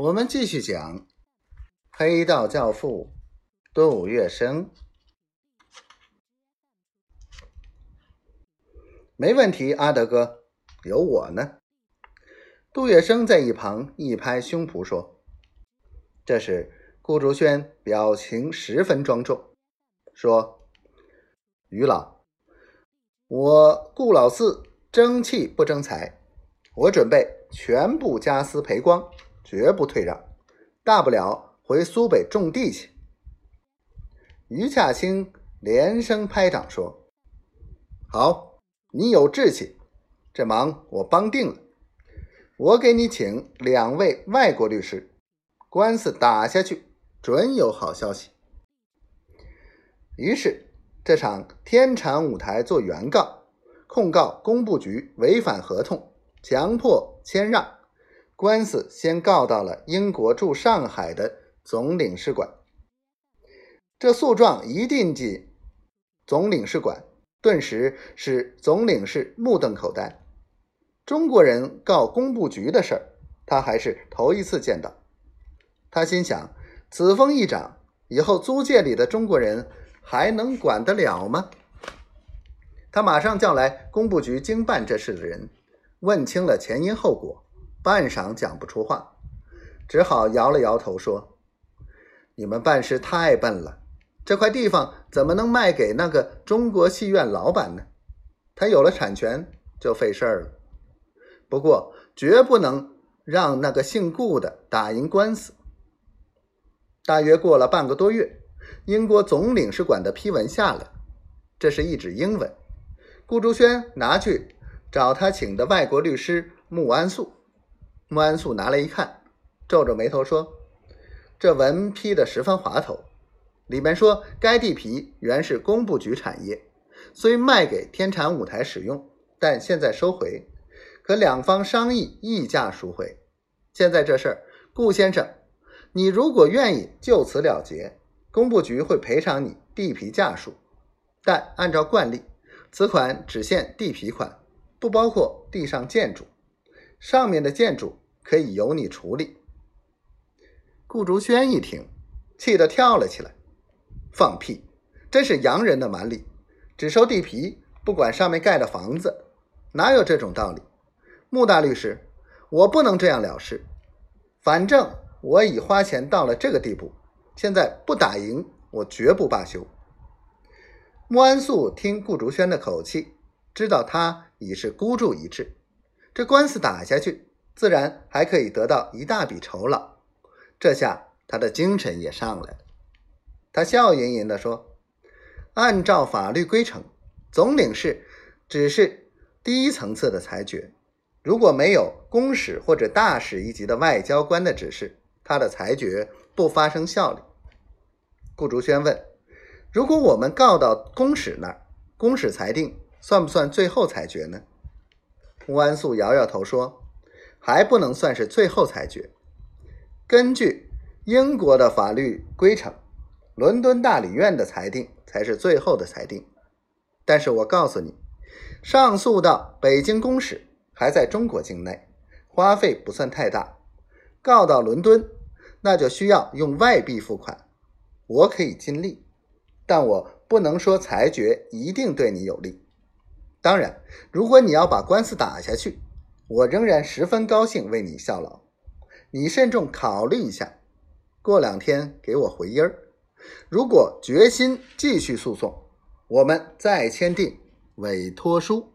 我们继续讲黑道教父杜月笙。没问题，阿德哥，有我呢。杜月笙在一旁一拍胸脯说：“这时，顾竹轩表情十分庄重，说：‘于老，我顾老四争气不争财，我准备全部家私赔光。’”绝不退让，大不了回苏北种地去。于恰清连声拍掌说：“好，你有志气，这忙我帮定了。我给你请两位外国律师，官司打下去，准有好消息。”于是，这场天产舞台做原告，控告工部局违反合同，强迫谦让。官司先告到了英国驻上海的总领事馆，这诉状一进进总领事馆，顿时使总领事目瞪口呆。中国人告工部局的事儿，他还是头一次见到。他心想：此风一长，以后租界里的中国人还能管得了吗？他马上叫来工部局经办这事的人，问清了前因后果。半晌讲不出话，只好摇了摇头说：“你们办事太笨了，这块地方怎么能卖给那个中国戏院老板呢？他有了产权就费事儿了。不过绝不能让那个姓顾的打赢官司。”大约过了半个多月，英国总领事馆的批文下来，这是一纸英文。顾竹轩拿去找他请的外国律师穆安素。穆安素拿来一看，皱着眉头说：“这文批的十分滑头，里面说该地皮原是工部局产业，虽卖给天产舞台使用，但现在收回，可两方商议议价赎回。现在这事儿，顾先生，你如果愿意就此了结，工部局会赔偿你地皮价数，但按照惯例，此款只限地皮款，不包括地上建筑。”上面的建筑可以由你处理。顾竹轩一听，气得跳了起来：“放屁！真是洋人的蛮力，只收地皮，不管上面盖的房子，哪有这种道理？”穆大律师，我不能这样了事。反正我已花钱到了这个地步，现在不打赢，我绝不罢休。穆安素听顾竹轩的口气，知道他已是孤注一掷。这官司打下去，自然还可以得到一大笔酬劳。这下他的精神也上来了。他笑吟吟地说：“按照法律规程，总领事只是第一层次的裁决。如果没有公使或者大使一级的外交官的指示，他的裁决不发生效力。”顾竹轩问：“如果我们告到公使那儿，公使裁定，算不算最后裁决呢？”穆安素摇摇头说：“还不能算是最后裁决。根据英国的法律规程，伦敦大理院的裁定才是最后的裁定。但是我告诉你，上诉到北京公使还在中国境内，花费不算太大；告到伦敦，那就需要用外币付款。我可以尽力，但我不能说裁决一定对你有利。”当然，如果你要把官司打下去，我仍然十分高兴为你效劳。你慎重考虑一下，过两天给我回音儿。如果决心继续诉讼，我们再签订委托书。